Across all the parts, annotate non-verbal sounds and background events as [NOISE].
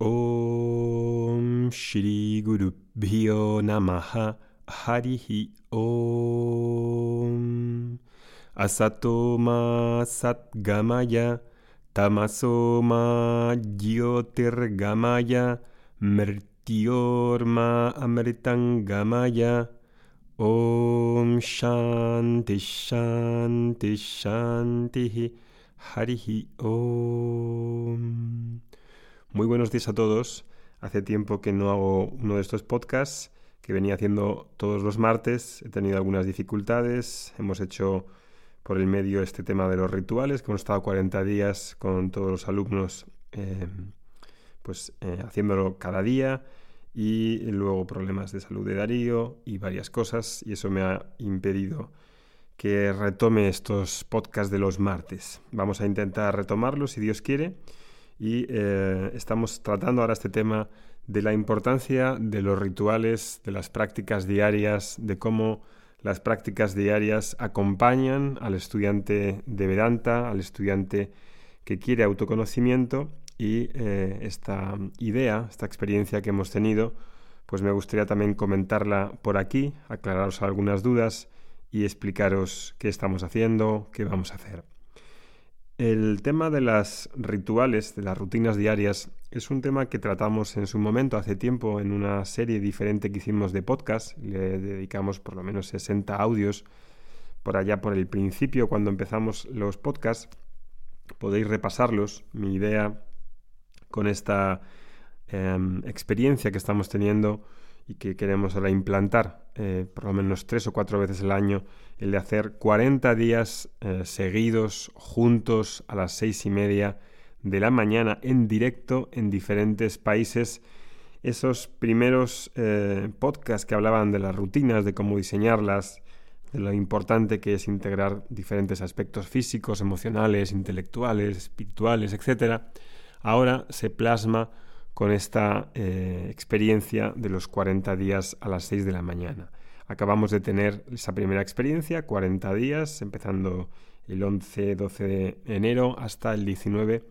Om Shri Guru Bhyo Namaha. Harihi Om. Asato Ma Satgamaya. Tamaso Ma Jyotirgamaya. Mrityorma Amritangamaya. Om Shanti Shanti Shanti. Harihi Om muy buenos días a todos. Hace tiempo que no hago uno de estos podcasts que venía haciendo todos los martes. He tenido algunas dificultades. Hemos hecho por el medio este tema de los rituales, que hemos estado 40 días con todos los alumnos eh, pues eh, haciéndolo cada día y luego problemas de salud de Darío y varias cosas y eso me ha impedido que retome estos podcasts de los martes. Vamos a intentar retomarlos si Dios quiere y eh, estamos tratando ahora este tema de la importancia de los rituales, de las prácticas diarias, de cómo las prácticas diarias acompañan al estudiante de Vedanta, al estudiante que quiere autoconocimiento y eh, esta idea, esta experiencia que hemos tenido, pues me gustaría también comentarla por aquí, aclararos algunas dudas y explicaros qué estamos haciendo, qué vamos a hacer. El tema de las rituales, de las rutinas diarias, es un tema que tratamos en su momento, hace tiempo, en una serie diferente que hicimos de podcast. Le dedicamos por lo menos 60 audios por allá por el principio, cuando empezamos los podcasts. Podéis repasarlos. Mi idea con esta em, experiencia que estamos teniendo y que queremos ahora implantar eh, por lo menos tres o cuatro veces al año, el de hacer 40 días eh, seguidos, juntos, a las seis y media de la mañana, en directo, en diferentes países. Esos primeros eh, podcasts que hablaban de las rutinas, de cómo diseñarlas, de lo importante que es integrar diferentes aspectos físicos, emocionales, intelectuales, espirituales, etc., ahora se plasma con esta eh, experiencia de los 40 días a las 6 de la mañana. Acabamos de tener esa primera experiencia, 40 días, empezando el 11-12 de enero hasta el 19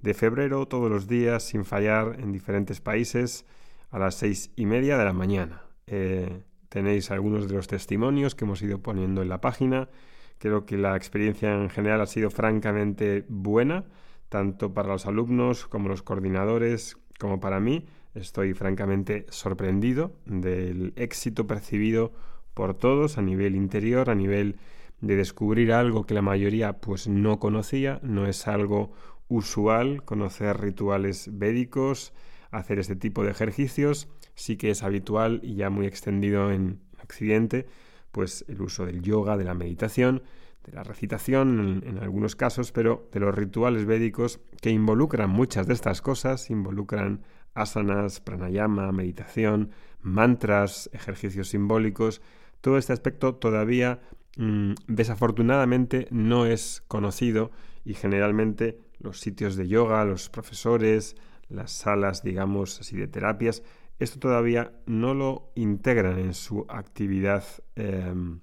de febrero, todos los días, sin fallar, en diferentes países, a las 6 y media de la mañana. Eh, tenéis algunos de los testimonios que hemos ido poniendo en la página. Creo que la experiencia en general ha sido francamente buena, tanto para los alumnos como los coordinadores, como para mí. Estoy francamente sorprendido del éxito percibido por todos a nivel interior, a nivel de descubrir algo que la mayoría pues no conocía, no es algo usual conocer rituales védicos, hacer este tipo de ejercicios, sí que es habitual y ya muy extendido en Occidente, pues el uso del yoga, de la meditación, de la recitación en, algunos casos, pero de los rituales védicos que involucran muchas de estas cosas, involucran asanas, pranayama, meditación, mantras, ejercicios simbólicos. Todo este aspecto todavía mm, desafortunadamente no es conocido y generalmente los sitios de yoga, los profesores, las salas, digamos así, de terapias, esto todavía no lo integran en su actividad em,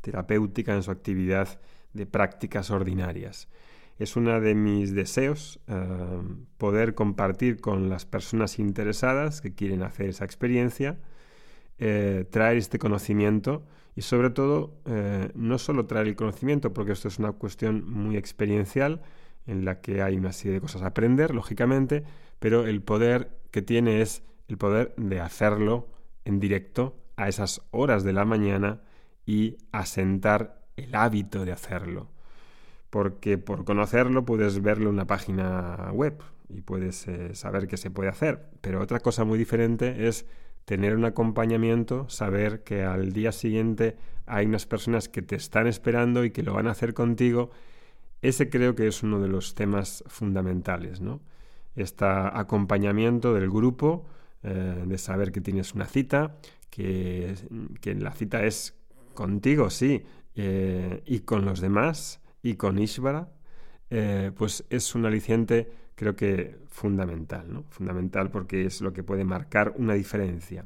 terapéutica en su actividad de prácticas ordinarias. Es uno de mis deseos eh, poder compartir con las personas interesadas que quieren hacer esa experiencia, eh, traer este conocimiento y sobre todo eh, no solo traer el conocimiento, porque esto es una cuestión muy experiencial en la que hay una serie de cosas a aprender, lógicamente, pero el poder que tiene es el poder de hacerlo en directo a esas horas de la mañana y asentar el hábito de hacerlo. Porque por conocerlo puedes verlo en una página web y puedes eh, saber qué se puede hacer. Pero otra cosa muy diferente es tener un acompañamiento, saber que al día siguiente hay unas personas que te están esperando y que lo van a hacer contigo. Ese creo que es uno de los temas fundamentales, ¿no? Este acompañamiento del grupo, eh, de saber que tienes una cita, que, que la cita es contigo, sí, eh, y con los demás, y con Ishvara, eh, pues es un aliciente creo que fundamental, ¿no? Fundamental porque es lo que puede marcar una diferencia.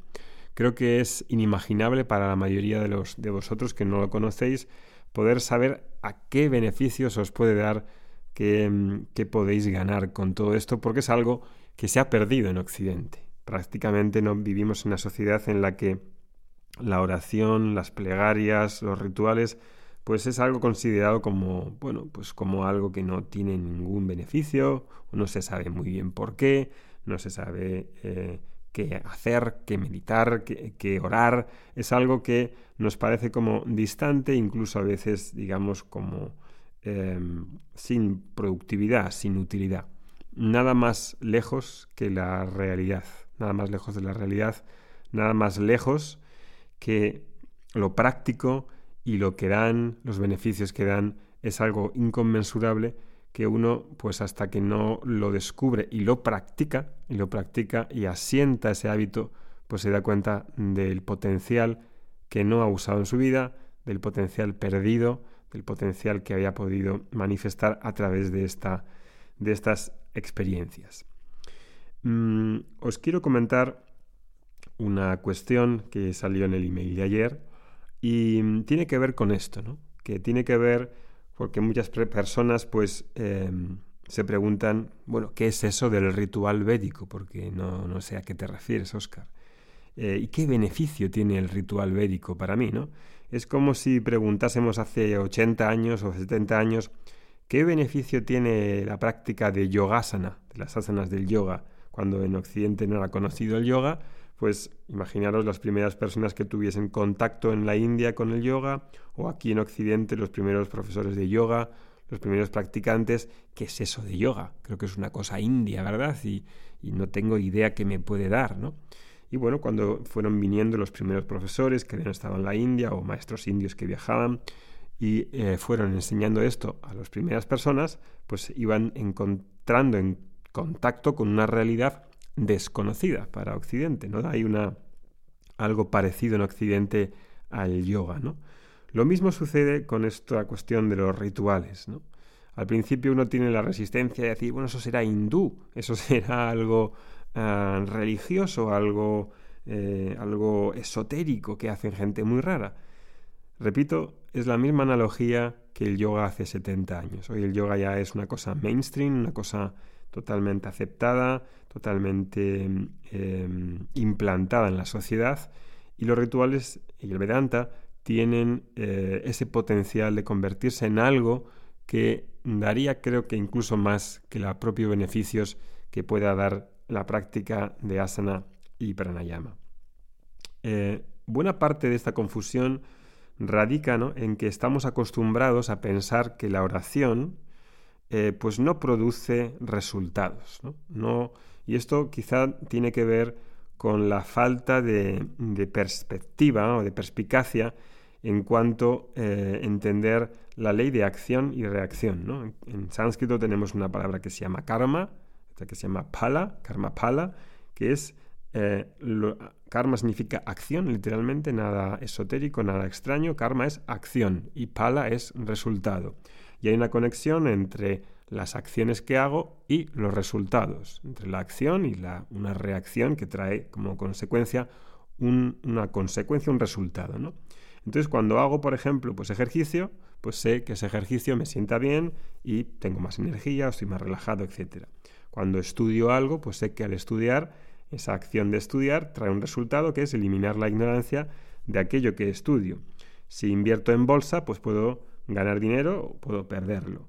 Creo que es inimaginable para la mayoría de, los, de vosotros que no lo conocéis poder saber a qué beneficios os puede dar, qué, qué podéis ganar con todo esto, porque es algo que se ha perdido en Occidente. Prácticamente no vivimos en una sociedad en la que la oración, las plegarias, los rituales, pues es algo considerado como, bueno, pues como algo que no tiene ningún beneficio, no se sabe muy bien por qué, no se sabe eh, qué hacer, qué meditar, qué, orar, es algo que nos parece como distante, incluso a veces, digamos, como em, sin productividad, sin utilidad. Nada más lejos que la realidad, nada más lejos de la realidad, nada más lejos que lo práctico y lo que dan, los beneficios que dan, es algo inconmensurable que uno, pues hasta que no lo descubre y lo practica, y lo practica y asienta ese hábito, pues se da cuenta del potencial que no ha usado en su vida, del potencial perdido, del potencial que había podido manifestar a través de, esta, de estas experiencias. Mm, os quiero comentar una cuestión que salió en el email de ayer y mm, tiene que ver con esto, ¿no? Que tiene que ver porque muchas personas pues em, se preguntan, bueno, ¿qué es eso del ritual védico? Porque no, no sé a qué te refieres, Oscar. Eh, ¿Y qué beneficio tiene el ritual védico para mí, no? Es como si preguntásemos hace 80 años o 70 años, ¿qué beneficio tiene la práctica de yogasana, de las asanas del yoga, cuando en Occidente no era conocido el yoga? Pues imaginaros las primeras personas que tuviesen contacto en la India con el yoga o aquí en Occidente los primeros profesores de yoga, los primeros practicantes. ¿Qué es eso de yoga? Creo que es una cosa india, ¿verdad? Y, no tengo idea qué me puede dar, ¿no? Y bueno, cuando fueron viniendo los primeros profesores que habían estado en la India o maestros indios que viajaban y eh, fueron enseñando esto a las primeras personas, pues iban encontrando en contacto con una realidad desconocida para Occidente, ¿no? Hay una, algo parecido en Occidente al yoga, ¿no? Lo mismo sucede con esta cuestión de los rituales, ¿no? Al principio uno tiene la resistencia de decir, bueno, eso será hindú, eso [LAUGHS] será algo ah, religioso, algo, eh, algo esotérico que hacen gente muy rara. Repito, es la misma analogía que el yoga hace 70 años. Hoy el yoga ya es una cosa mainstream, una cosa totalmente aceptada, totalmente em, implantada en la sociedad y los rituales y el Vedanta tienen eh, ese potencial de convertirse en algo que daría creo que incluso más que los propios beneficios que pueda dar la práctica de asana y pranayama. Eh, buena parte de esta confusión radica en que estamos acostumbrados a pensar que la oración eh, pues no produce resultados. ¿no? Y esto quizá tiene que ver con la falta de, perspectiva o de perspicacia en cuanto a eh, entender la ley de acción y reacción. En, sánscrito tenemos una palabra que se llama karma, que se llama pala, karma pala, que es eh, karma significa acción, literalmente, nada esotérico, nada extraño. Karma es acción y pala es resultado. Y hay una conexión entre las acciones que hago y los resultados, entre la acción y la, una reacción que trae como consecuencia una consecuencia, un resultado. ¿no? Entonces, cuando hago, por ejemplo, pues ejercicio, pues sé que ese ejercicio me sienta bien y tengo más energía, estoy más relajado, etc. Cuando estudio algo, pues sé que al estudiar, esa acción de estudiar trae un resultado que es eliminar la ignorancia de aquello que estudio. Si invierto en bolsa, pues puedo ganar dinero o puedo perderlo.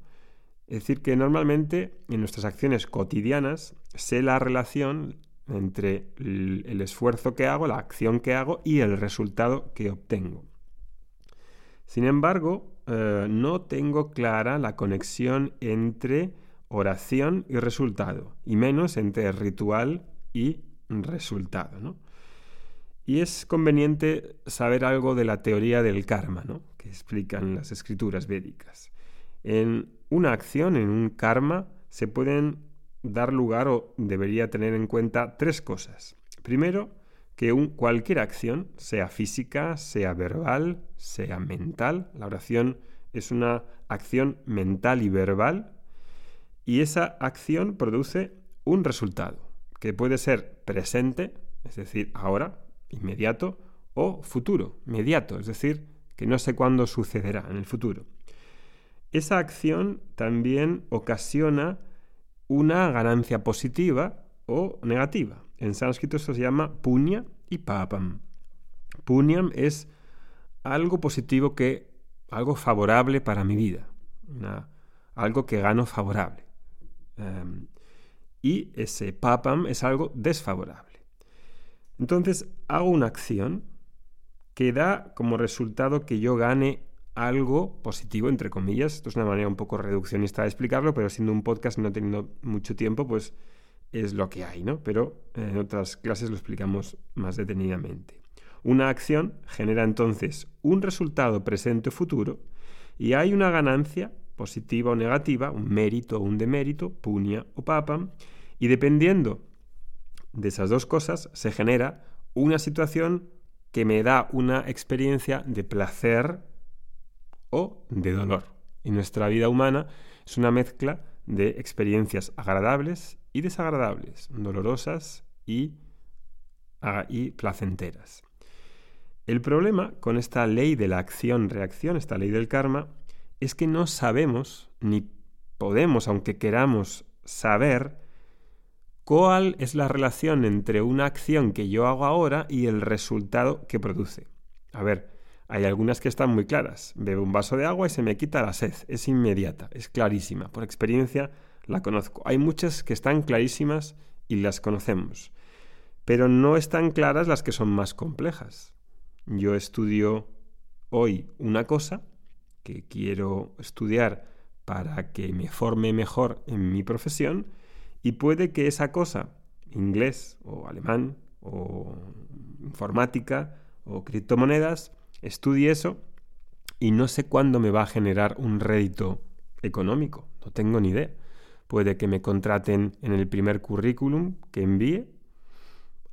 Es decir, que normalmente en nuestras acciones cotidianas sé la relación entre el esfuerzo que hago, la acción que hago y el resultado que obtengo. Sin embargo, eh, no tengo clara la conexión entre oración y resultado, y menos entre ritual y resultado. Y es conveniente saber algo de la teoría del karma, que explican las escrituras védicas. Una acción, en un karma, se pueden dar lugar o debería tener en cuenta tres cosas. Primero, que un, cualquier acción, sea física, sea verbal, sea mental, la oración es una acción mental y verbal, y esa acción produce un resultado, que puede ser presente, es decir, ahora, inmediato, o futuro, inmediato, es decir, que no sé cuándo sucederá en el futuro esa acción también ocasiona una ganancia positiva o negativa. En sánscrito esto se llama punya y papam. Punyam es algo positivo que, algo favorable para mi vida, algo que gano favorable. Em, y ese papam es algo desfavorable. Entonces hago una acción que da como resultado que yo gane algo positivo, entre comillas. Esto es una manera un poco reduccionista de explicarlo, pero siendo un podcast no teniendo mucho tiempo, pues es lo que hay, ¿no? Pero en otras clases lo explicamos más detenidamente. Una acción genera entonces un resultado presente o futuro y hay una ganancia positiva o negativa, un mérito o un demérito, punia o papam, y dependiendo de esas dos cosas se genera una situación que me da una experiencia de placer o de dolor. Y nuestra vida humana es una mezcla de experiencias agradables y desagradables, dolorosas y, y placenteras. El problema con esta ley de la acción-reacción, esta ley del karma, es que no sabemos ni podemos, aunque queramos saber, cuál es la relación entre una acción que yo hago ahora y el resultado que produce. A ver, hay algunas que están muy claras. Bebo un vaso de agua y se me quita la sed. Es inmediata, es clarísima. Por experiencia la conozco. Hay muchas que están clarísimas y las conocemos. Pero no están claras las que son más complejas. Yo estudio hoy una cosa que quiero estudiar para que me forme mejor en mi profesión y puede que esa cosa, inglés o alemán o informática o criptomonedas, estudie eso y no sé cuándo me va a generar un rédito económico, no tengo ni idea. Puede que me contraten en el primer currículum que envíe,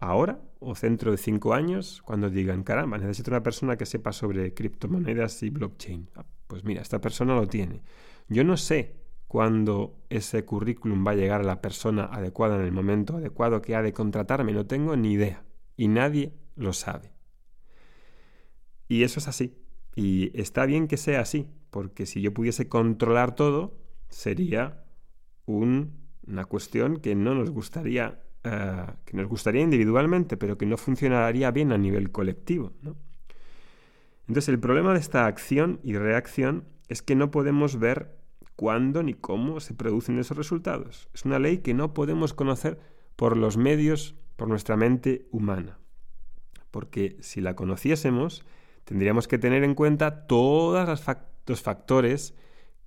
ahora o dentro de cinco años, cuando digan, caramba, necesito una persona que sepa sobre criptomonedas y blockchain. Ah, pues mira, esta persona lo tiene. Yo no sé cuándo ese currículum va a llegar a la persona adecuada en el momento adecuado que ha de contratarme, no tengo ni idea. Y nadie lo sabe. Y eso es así. Y está bien que sea así, porque si yo pudiese controlar todo, sería una cuestión que no nos gustaría, eh, que nos gustaría individualmente, pero que no funcionaría bien a nivel colectivo. Entonces el problema de esta acción y reacción es que no podemos ver cuándo ni cómo se producen esos resultados. Es una ley que no podemos conocer por los medios, por nuestra mente humana. Porque si la conociésemos, tendríamos que tener en cuenta todos los factores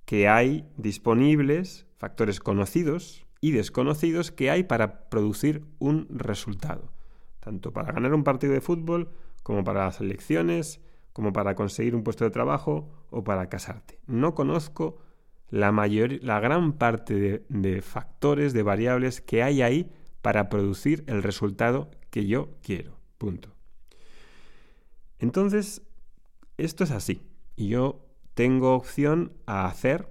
que hay disponibles, factores conocidos y desconocidos que hay para producir un resultado, tanto para ganar un partido de fútbol como para las elecciones, como para conseguir un puesto de trabajo o para casarte. No conozco la, mayor, la gran parte de, de factores, de variables que hay ahí para producir el resultado que yo quiero. Punto. Entonces, esto es así. Y yo tengo opción a hacer,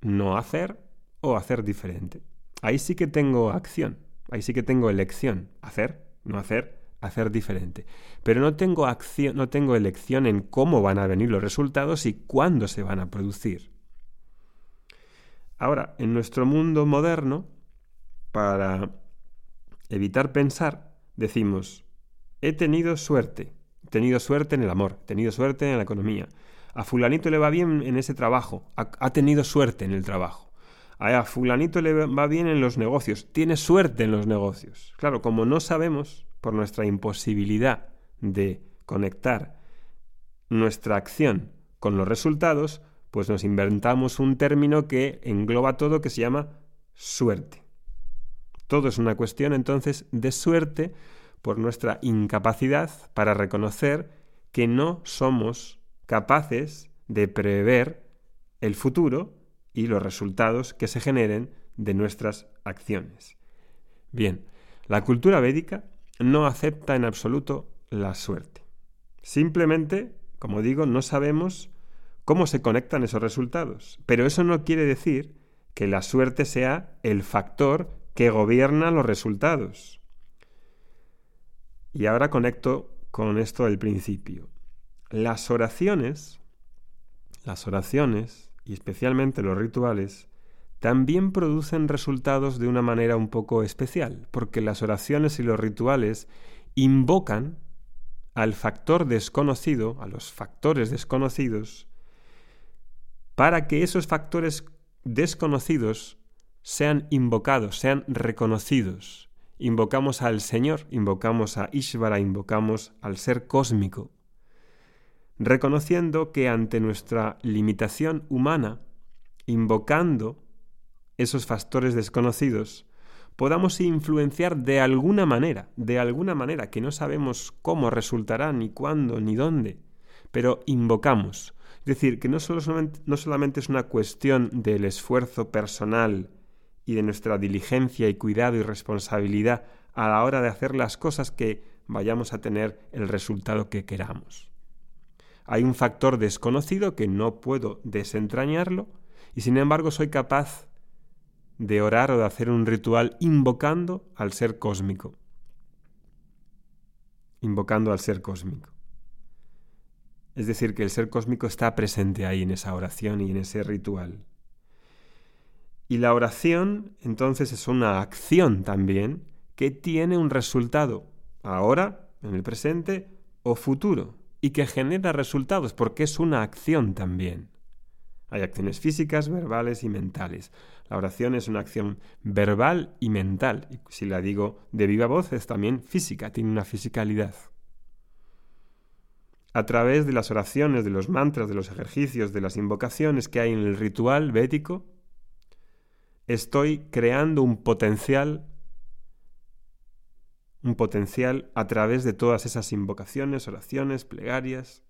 no hacer o hacer diferente. Ahí sí que tengo acción, ahí sí que tengo elección. Hacer, no hacer, hacer diferente. Pero no tengo acción, no tengo elección en cómo van a venir los resultados y cuándo se van a producir. Ahora, en nuestro mundo moderno, para evitar pensar, decimos, he tenido suerte, tenido suerte en el amor, tenido suerte en la economía, a fulanito le va bien en ese trabajo, ha, tenido suerte en el trabajo, a fulanito le va bien en los negocios, tiene suerte en los negocios. Claro, como no sabemos, por nuestra imposibilidad de conectar nuestra acción con los resultados, pues nos inventamos un término que engloba todo que se llama suerte. Todo es una cuestión entonces de suerte por nuestra incapacidad para reconocer que no somos capaces de prever el futuro y los resultados que se generen de nuestras acciones. Bien, la cultura védica no acepta en absoluto la suerte. Simplemente, como digo, no sabemos cómo se conectan esos resultados. Pero eso no quiere decir que la suerte sea el factor que gobierna los resultados. Y ahora conecto con esto del principio. Las oraciones, las oraciones, y especialmente los rituales, también producen resultados de una manera un poco especial, porque las oraciones y los rituales invocan al factor desconocido, a los factores desconocidos, para que esos factores desconocidos sean invocados, sean reconocidos. Invocamos al Señor, invocamos a Ishvara, invocamos al ser cósmico, reconociendo que ante nuestra limitación humana, invocando esos factores desconocidos, podamos influenciar de alguna manera, de alguna manera, que no sabemos cómo resultará, ni cuándo, ni dónde, pero invocamos. Es decir, que no, solamente, no solamente es una cuestión del esfuerzo personal y de nuestra diligencia y cuidado y responsabilidad a la hora de hacer las cosas que vayamos a tener el resultado que queramos. Hay un factor desconocido que no puedo desentrañarlo y sin embargo soy capaz de orar o de hacer un ritual invocando al ser cósmico. Invocando al ser cósmico. Es decir, que el ser cósmico está presente ahí en esa oración y en ese ritual. Y la oración entonces es una acción también que tiene un resultado, ahora, en el presente o futuro, y que genera resultados porque es una acción también. Hay acciones físicas, verbales y mentales. La oración es una acción verbal y mental. Y si la digo de viva voz, es también física, tiene una fisicalidad. A través de las oraciones, de los mantras, de los ejercicios, de las invocaciones que hay en el ritual védico, estoy creando un potencial un potencial a través de todas esas invocaciones, oraciones, plegarias,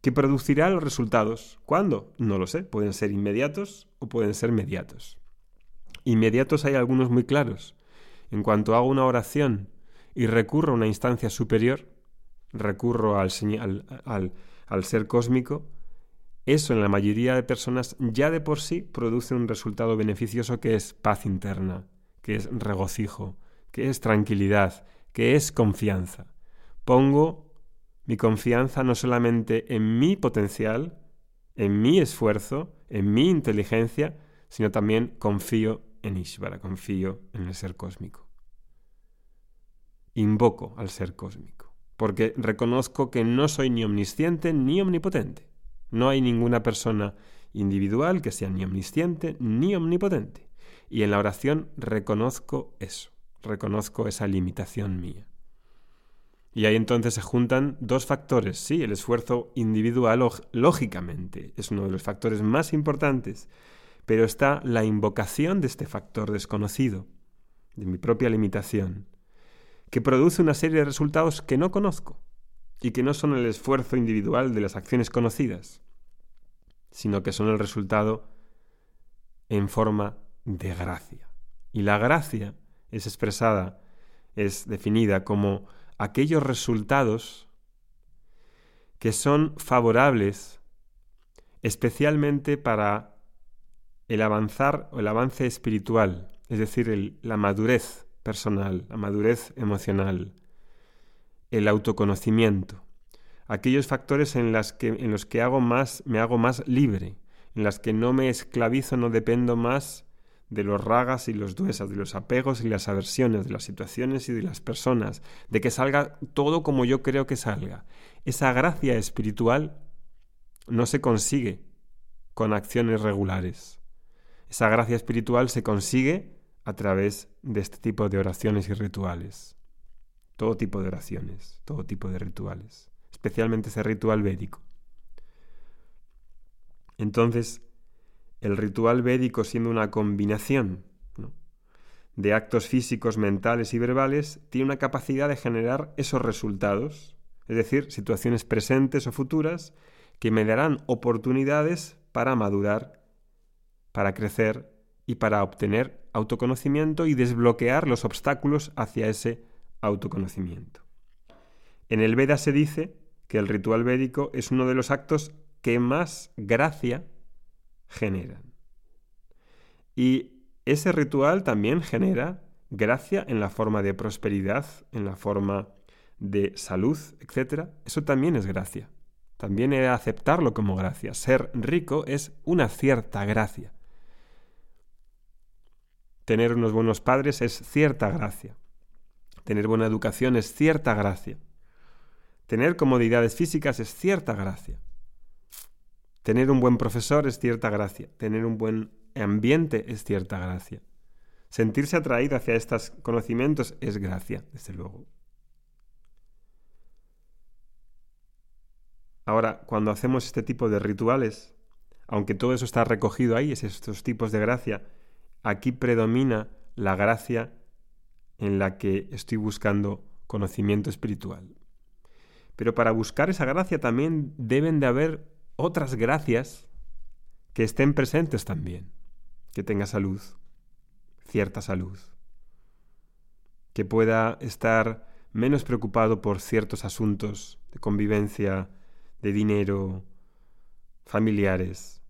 que producirá los resultados. ¿Cuándo? No lo sé. Pueden ser inmediatos o pueden ser mediatos. Inmediatos hay algunos muy claros. En cuanto hago una oración y recurro a una instancia superior, recurro al, al, al ser cósmico, eso en la mayoría de personas ya de por sí produce un resultado beneficioso que es paz interna, que es regocijo, que es tranquilidad, que es confianza. Pongo mi confianza no solamente en mi potencial, en mi esfuerzo, en mi inteligencia, sino también confío en Ishvara, confío en el ser cósmico. Invoco al ser cósmico, porque reconozco que no soy ni omnisciente ni omnipotente. No hay ninguna persona individual que sea ni omnisciente ni omnipotente. Y en la oración reconozco eso, reconozco esa limitación mía. Y ahí entonces se juntan dos factores. Sí, el esfuerzo individual, lógicamente, es uno de los factores más importantes, pero está la invocación de este factor desconocido, de mi propia limitación, que produce una serie de resultados que no conozco y que no son el esfuerzo individual de las acciones conocidas, sino que son el resultado en forma de gracia. Y la gracia es expresada, es definida como aquellos resultados que son favorables especialmente para el avanzar o el avance espiritual, es decir, la madurez personal, la madurez emocional, el autoconocimiento, aquellos factores en, las que, en los que hago más, me hago más libre, en las que no me esclavizo, no dependo más de los ragas y los duesas, de los apegos y las aversiones, de las situaciones y de las personas, de que salga todo como yo creo que salga. Esa gracia espiritual no se consigue con acciones regulares. Esa gracia espiritual se consigue a través de este tipo de oraciones y rituales. Todo tipo de oraciones, todo tipo de rituales, especialmente ese ritual védico. Entonces, el ritual védico siendo una combinación de actos físicos, mentales y verbales, tiene una capacidad de generar esos resultados, es decir, situaciones presentes o futuras que me darán oportunidades para madurar, para crecer y para obtener autoconocimiento y desbloquear los obstáculos hacia ese autoconocimiento. En el Veda se dice que el ritual védico es uno de los actos que más gracia generan. Y ese ritual también genera gracia en la forma de prosperidad, en la forma de salud, etc. Eso también es gracia. También aceptarlo como gracia. Ser rico es una cierta gracia. tener unos buenos padres es cierta gracia. Tener buena educación es cierta gracia. Tener comodidades físicas es cierta gracia. Tener un buen profesor es cierta gracia. Tener un buen ambiente es cierta gracia. Sentirse atraído hacia estos conocimientos es gracia, desde luego. Ahora, cuando hacemos este tipo de rituales, aunque todo eso está recogido ahí, es estos tipos de gracia, aquí predomina la gracia en la que estoy buscando conocimiento espiritual. Pero para buscar esa gracia también deben de haber otras gracias que estén presentes también. Que tenga salud, cierta salud. Que pueda estar menos preocupado por ciertos asuntos de convivencia, de dinero, familiares.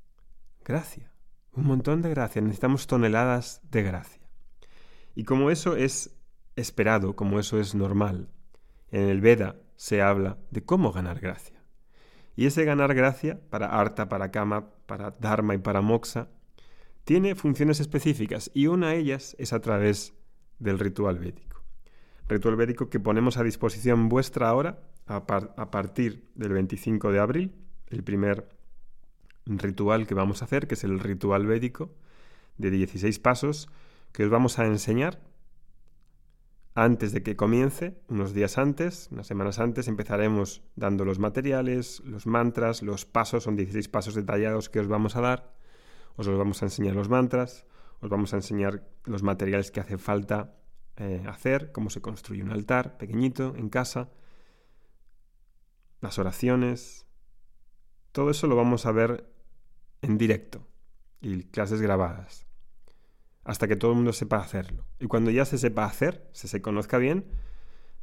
Gracia, un montón de gracia. Necesitamos toneladas de gracia. Y como eso es esperado, como eso es normal, en el Veda se habla de cómo ganar gracia. Y ese ganar gracia, para Arta, para Kama, para Dharma y para Moksha, tiene funciones específicas y una de ellas es a través del ritual védico. Ritual védico que ponemos a disposición vuestra ahora a, a partir del 25 de abril, el primer ritual que vamos a hacer, que es el ritual védico de 16 pasos, que os vamos a enseñar antes de que comience, unos días antes, unas semanas antes, empezaremos dando los materiales, los mantras, los pasos, son 16 pasos detallados que os vamos a dar, os los vamos a enseñar los mantras, os vamos a enseñar los materiales que hace falta eh, hacer, cómo se construye un altar pequeñito en casa, las oraciones, todo eso lo vamos a ver en directo y clases grabadas hasta que todo el mundo sepa hacerlo. Y cuando ya se sepa hacer, se se conozca bien,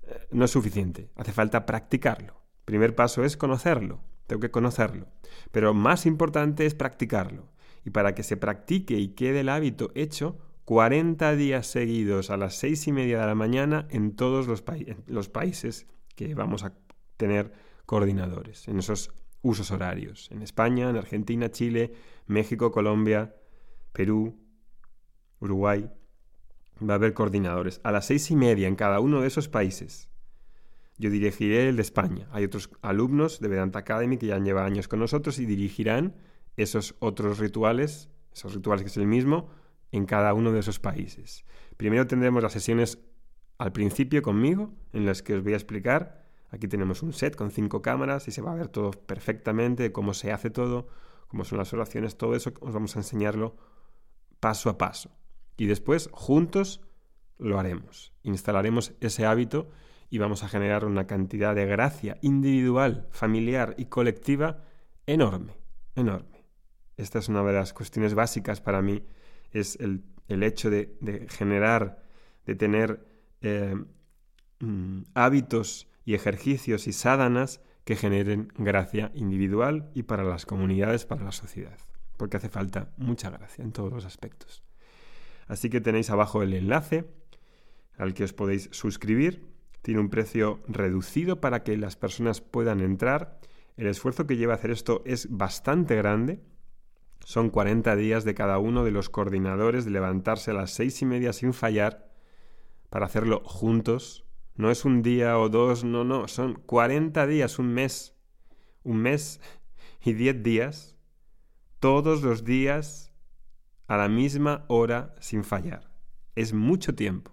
eh, no es suficiente, hace falta practicarlo. El primer paso es conocerlo, tengo que conocerlo. Pero más importante es practicarlo. Y para que se practique y quede el hábito hecho, 40 días seguidos a las seis y media de la mañana en todos los, los países que vamos a tener coordinadores, en esos usos horarios. En España, en Argentina, Chile, México, Colombia, Perú, Uruguay, va a haber coordinadores. A las seis y media en cada uno de esos países. Yo dirigiré el de España. Hay otros alumnos de Vedanta Academy que ya llevan años con nosotros y dirigirán esos otros rituales, esos rituales que es el mismo, en cada uno de esos países. Primero tendremos las sesiones al principio conmigo, en las que os voy a explicar. Aquí tenemos un set con cinco cámaras y se va a ver todo perfectamente, cómo se hace todo, cómo son las oraciones, todo eso os vamos a enseñarlo paso a paso y después juntos lo haremos. Instalaremos ese hábito y vamos a generar una cantidad de gracia individual, familiar y colectiva enorme, enorme. Esta es una de las cuestiones básicas para mí, es el, hecho de, generar, de tener eh, mm, hábitos y ejercicios y sádanas que generen gracia individual y para las comunidades, para la sociedad, porque hace falta mucha gracia en todos los aspectos. Así que tenéis abajo el enlace al que os podéis suscribir. Tiene un precio reducido para que las personas puedan entrar. El esfuerzo que lleva hacer esto es bastante grande. Son 40 días de cada uno de los coordinadores de levantarse a las seis y media sin fallar para hacerlo juntos. No es un día o dos, no, no, son 40 días, un mes. Un mes y 10 días. Todos los días a la misma hora sin fallar. Es mucho tiempo,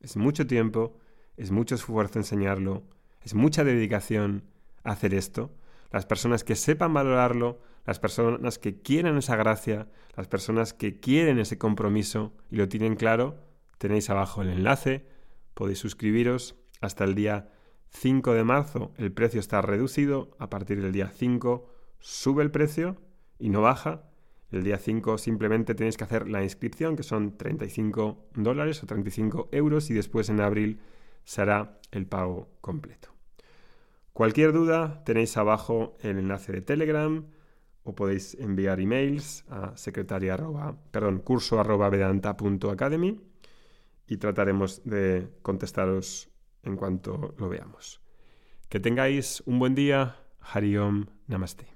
es mucho tiempo, es mucho esfuerzo enseñarlo, es mucha dedicación hacer esto. Las personas que sepan valorarlo, las personas que quieren esa gracia, las personas que quieren ese compromiso y lo tienen claro, tenéis abajo el enlace, podéis suscribiros hasta el día 5 de marzo. El precio está reducido, a partir del día 5 sube el precio y no baja el día 5 simplemente tenéis que hacer la inscripción, que son 35 dólares o 35 euros, y después en abril será el pago completo. Cualquier duda tenéis abajo el enlace de Telegram o podéis enviar emails a secretaria y trataremos de contestaros en cuanto lo veamos. Que tengáis un buen día. Hariom Namaste.